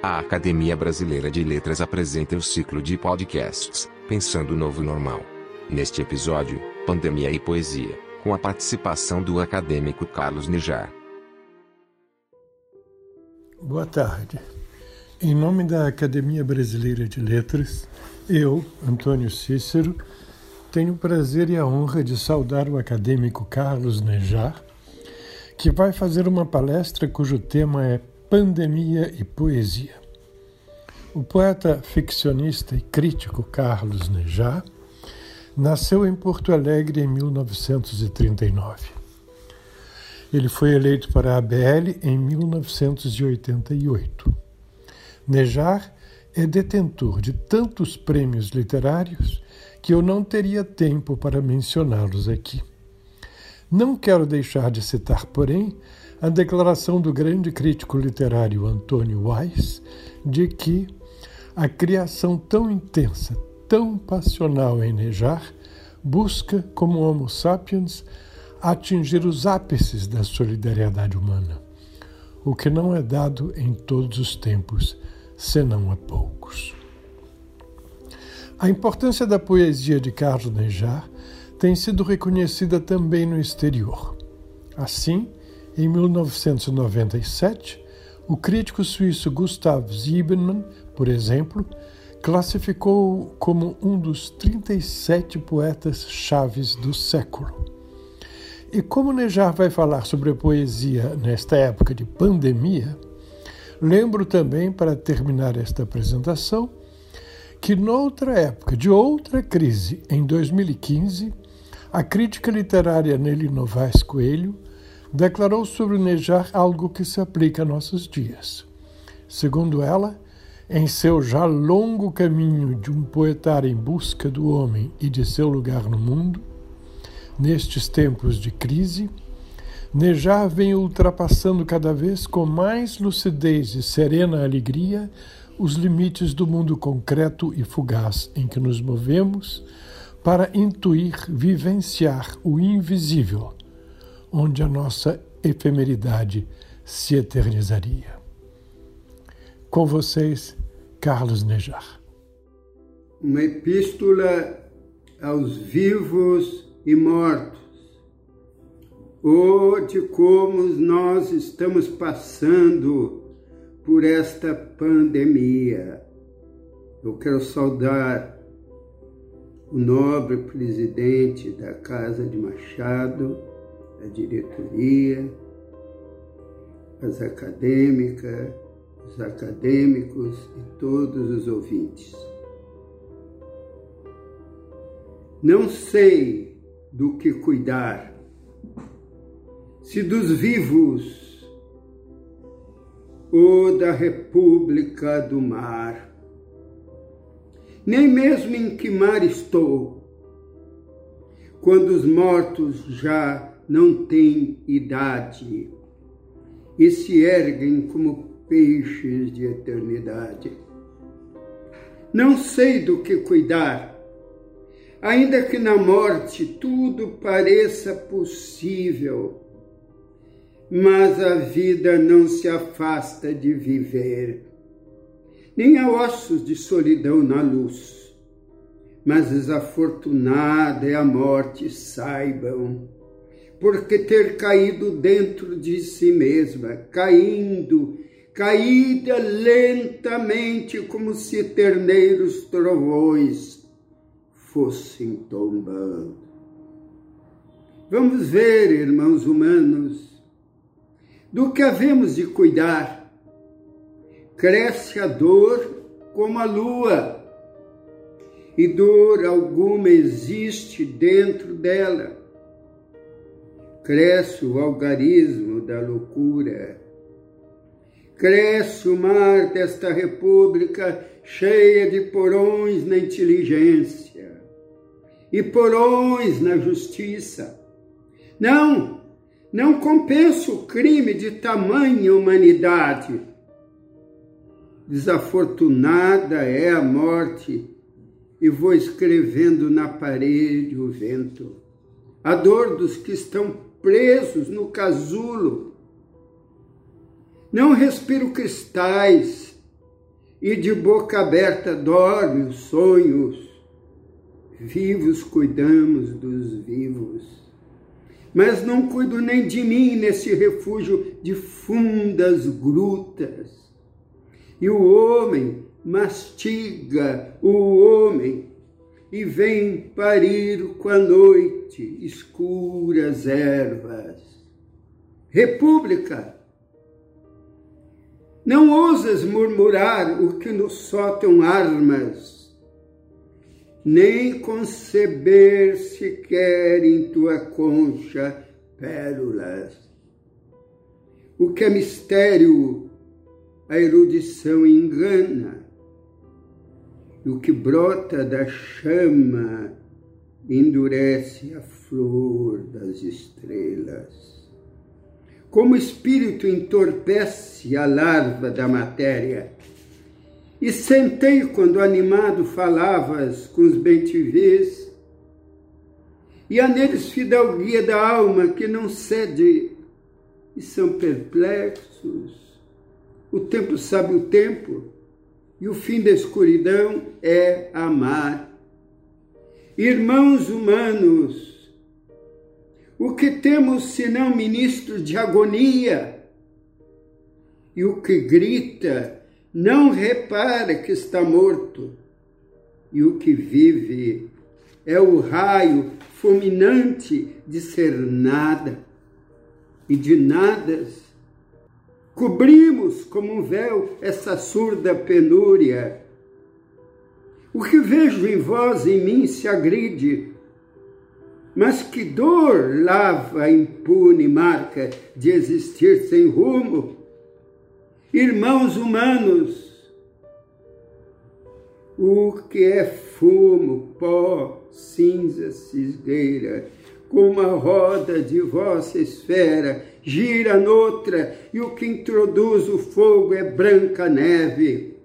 A Academia Brasileira de Letras apresenta o ciclo de podcasts Pensando o Novo Normal. Neste episódio, Pandemia e Poesia, com a participação do acadêmico Carlos Nejar. Boa tarde. Em nome da Academia Brasileira de Letras, eu, Antônio Cícero, tenho o prazer e a honra de saudar o acadêmico Carlos Nejar, que vai fazer uma palestra cujo tema é Pandemia e Poesia. O poeta ficcionista e crítico Carlos Nejar nasceu em Porto Alegre em 1939. Ele foi eleito para a ABL em 1988. Nejar é detentor de tantos prêmios literários que eu não teria tempo para mencioná-los aqui. Não quero deixar de citar, porém, a declaração do grande crítico literário Antônio Weiss de que a criação tão intensa, tão passional em Nejar busca, como Homo sapiens, atingir os ápices da solidariedade humana, o que não é dado em todos os tempos, senão a poucos. A importância da poesia de Carlos Nejar tem sido reconhecida também no exterior. Assim, em 1997, o crítico suíço Gustav Siebenmann, por exemplo, classificou como um dos 37 poetas chaves do século. E como Nejar vai falar sobre a poesia nesta época de pandemia, lembro também, para terminar esta apresentação, que noutra época de outra crise, em 2015, a crítica literária Nelly Novaes Coelho declarou sobre Nejar algo que se aplica a nossos dias. Segundo ela, em seu já longo caminho de um poetar em busca do homem e de seu lugar no mundo, nestes tempos de crise, Nejar vem ultrapassando cada vez com mais lucidez e serena alegria os limites do mundo concreto e fugaz em que nos movemos para intuir, vivenciar o invisível onde a nossa efemeridade se eternizaria. Com vocês, Carlos Nejar. Uma epístola aos vivos e mortos, ou de como nós estamos passando por esta pandemia. Eu quero saudar o nobre presidente da Casa de Machado, a diretoria, as acadêmicas, os acadêmicos e todos os ouvintes. Não sei do que cuidar, se dos vivos ou da República do Mar, nem mesmo em que mar estou, quando os mortos já não têm idade e se erguem como peixes de eternidade. Não sei do que cuidar, ainda que na morte tudo pareça possível, mas a vida não se afasta de viver. Nem há ossos de solidão na luz, mas desafortunada é a morte, saibam porque ter caído dentro de si mesma, caindo, caída lentamente, como se terneiros trovões fossem tombando. Vamos ver, irmãos humanos, do que havemos de cuidar. Cresce a dor como a lua, e dor alguma existe dentro dela cresce o algarismo da loucura. Cresce o mar desta república cheia de porões na inteligência e porões na justiça. Não, não compensa o crime de tamanha humanidade. Desafortunada é a morte, e vou escrevendo na parede o vento. A dor dos que estão presos no casulo. Não respiro cristais, e de boca aberta dorme os sonhos. Vivos cuidamos dos vivos. Mas não cuido nem de mim nesse refúgio de fundas grutas. E o homem mastiga o homem e vem parir com a noite escuras ervas. República, não ousas murmurar o que no sótão armas, nem conceber sequer em tua concha pérolas. O que é mistério, a erudição engana. E o que brota da chama endurece a flor das estrelas como o espírito entorpece a larva da matéria. E sentei quando animado falavas com os bem-te-vês, e há neles fidalguia da alma que não cede, e são perplexos. O tempo sabe o tempo, e o fim da escuridão é amar. Irmãos humanos, o que temos senão ministros de agonia? E o que grita não repara que está morto. E o que vive é o raio fulminante de ser nada e de nadas. Cobrimos como um véu essa surda penúria. O que vejo em vós em mim se agride mas que dor lava impune marca de existir sem rumo? Irmãos humanos, o que é fumo, pó, cinza, cisgueira, como a roda de vossa esfera gira noutra, e o que introduz o fogo é branca neve.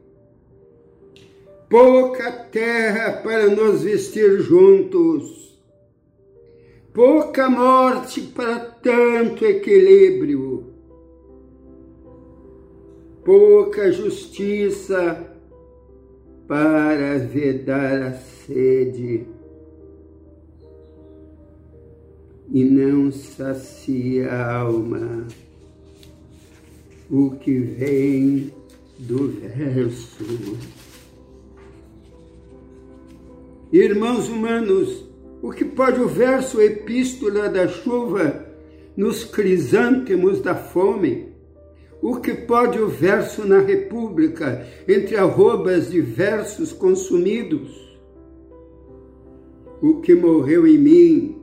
Pouca terra para nos vestir juntos, pouca morte para tanto equilíbrio, pouca justiça para vedar a sede e não sacia a alma o que vem do verso. Irmãos humanos, o que pode o verso epístola da chuva nos crisântemos da fome? O que pode o verso na república entre arrobas de versos consumidos? O que morreu em mim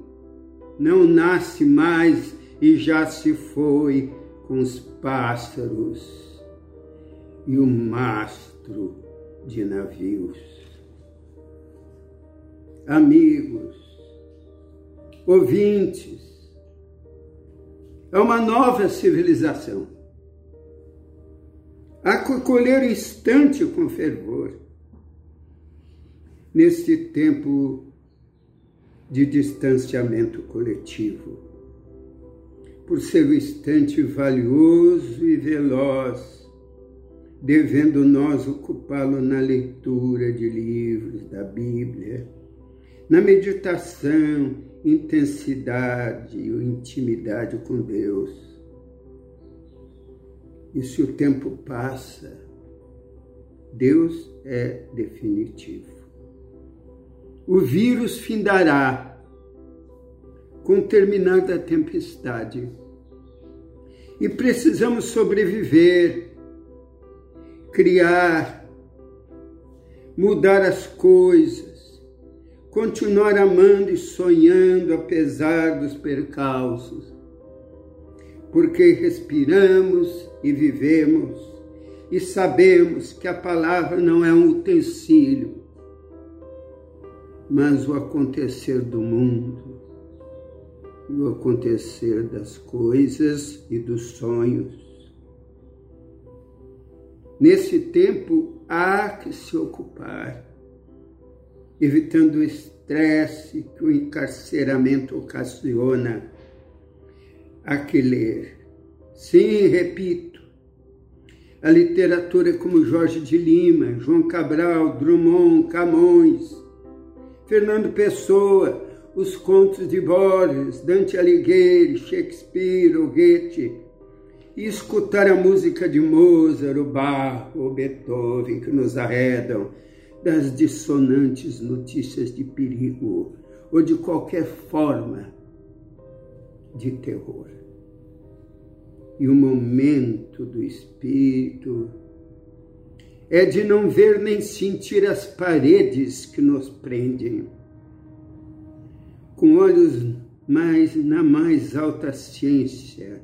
não nasce mais e já se foi com os pássaros e o mastro de navios. Amigos, ouvintes, é uma nova civilização. A colher o instante com fervor. Neste tempo de distanciamento coletivo, por ser o instante valioso e veloz, devendo nós ocupá-lo na leitura de livros da Bíblia, na meditação intensidade e intimidade com Deus. E se o tempo passa, Deus é definitivo. O vírus findará com terminada tempestade. E precisamos sobreviver, criar, mudar as coisas, continuar amando e sonhando apesar dos percalços, porque respiramos e vivemos e sabemos que a palavra não é um utensílio, mas o acontecer do mundo e o acontecer das coisas e dos sonhos. Nesse tempo há que se ocupar evitando o estresse que o encarceramento ocasiona. Há que ler. Sim, repito, a literatura como Jorge de Lima, João Cabral, Drummond, Camões, Fernando Pessoa, os contos de Borges, Dante Alighieri, Shakespeare, o Goethe, e escutar a música de Mozart, o Bach, o Beethoven, que nos arredam das dissonantes notícias de perigo ou de qualquer forma de terror. E o momento do espírito é de não ver nem sentir as paredes que nos prendem. Com olhos mais na mais alta ciência,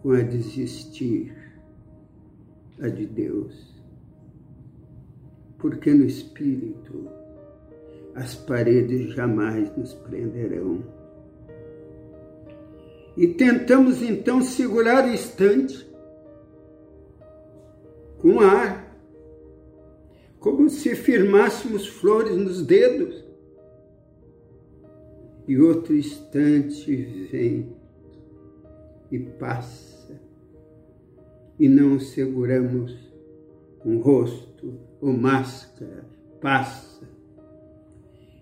com a desistir a de Deus. Porque no espírito as paredes jamais nos prenderão. E tentamos então segurar o instante com ar, como se firmássemos flores nos dedos. E outro instante vem e passa, e não seguramos com rosto ou máscara, passa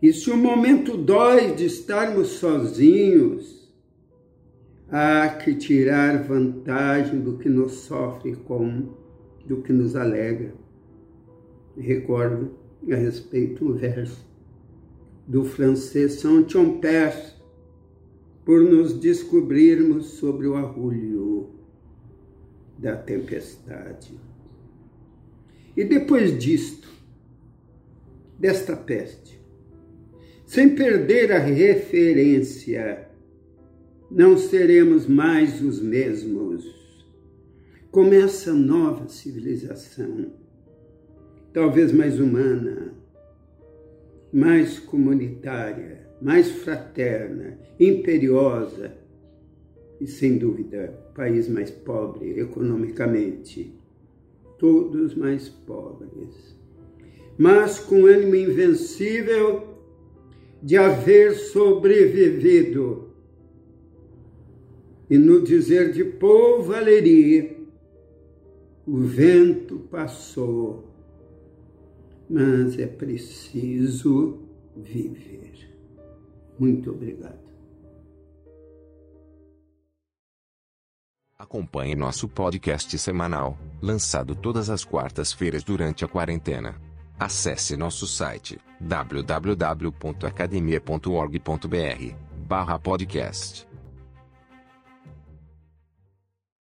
e se o momento dói de estarmos sozinhos, há que tirar vantagem do que nos sofre com do que nos alegra. Recordo a respeito um verso do francês Saint-Chompers, por nos descobrirmos sobre o arrulho da tempestade. E depois disto, desta peste, sem perder a referência. Não seremos mais os mesmos. Começa nova civilização, talvez mais humana, mais comunitária, mais fraterna, imperiosa e, sem dúvida, país mais pobre economicamente. Todos mais pobres, mas com ânimo invencível de haver sobrevivido. E no dizer de Paul Valéry, o vento passou, mas é preciso viver. Muito obrigado. Acompanhe nosso podcast semanal, lançado todas as quartas-feiras durante a quarentena. Acesse nosso site www.academia.org.br/podcast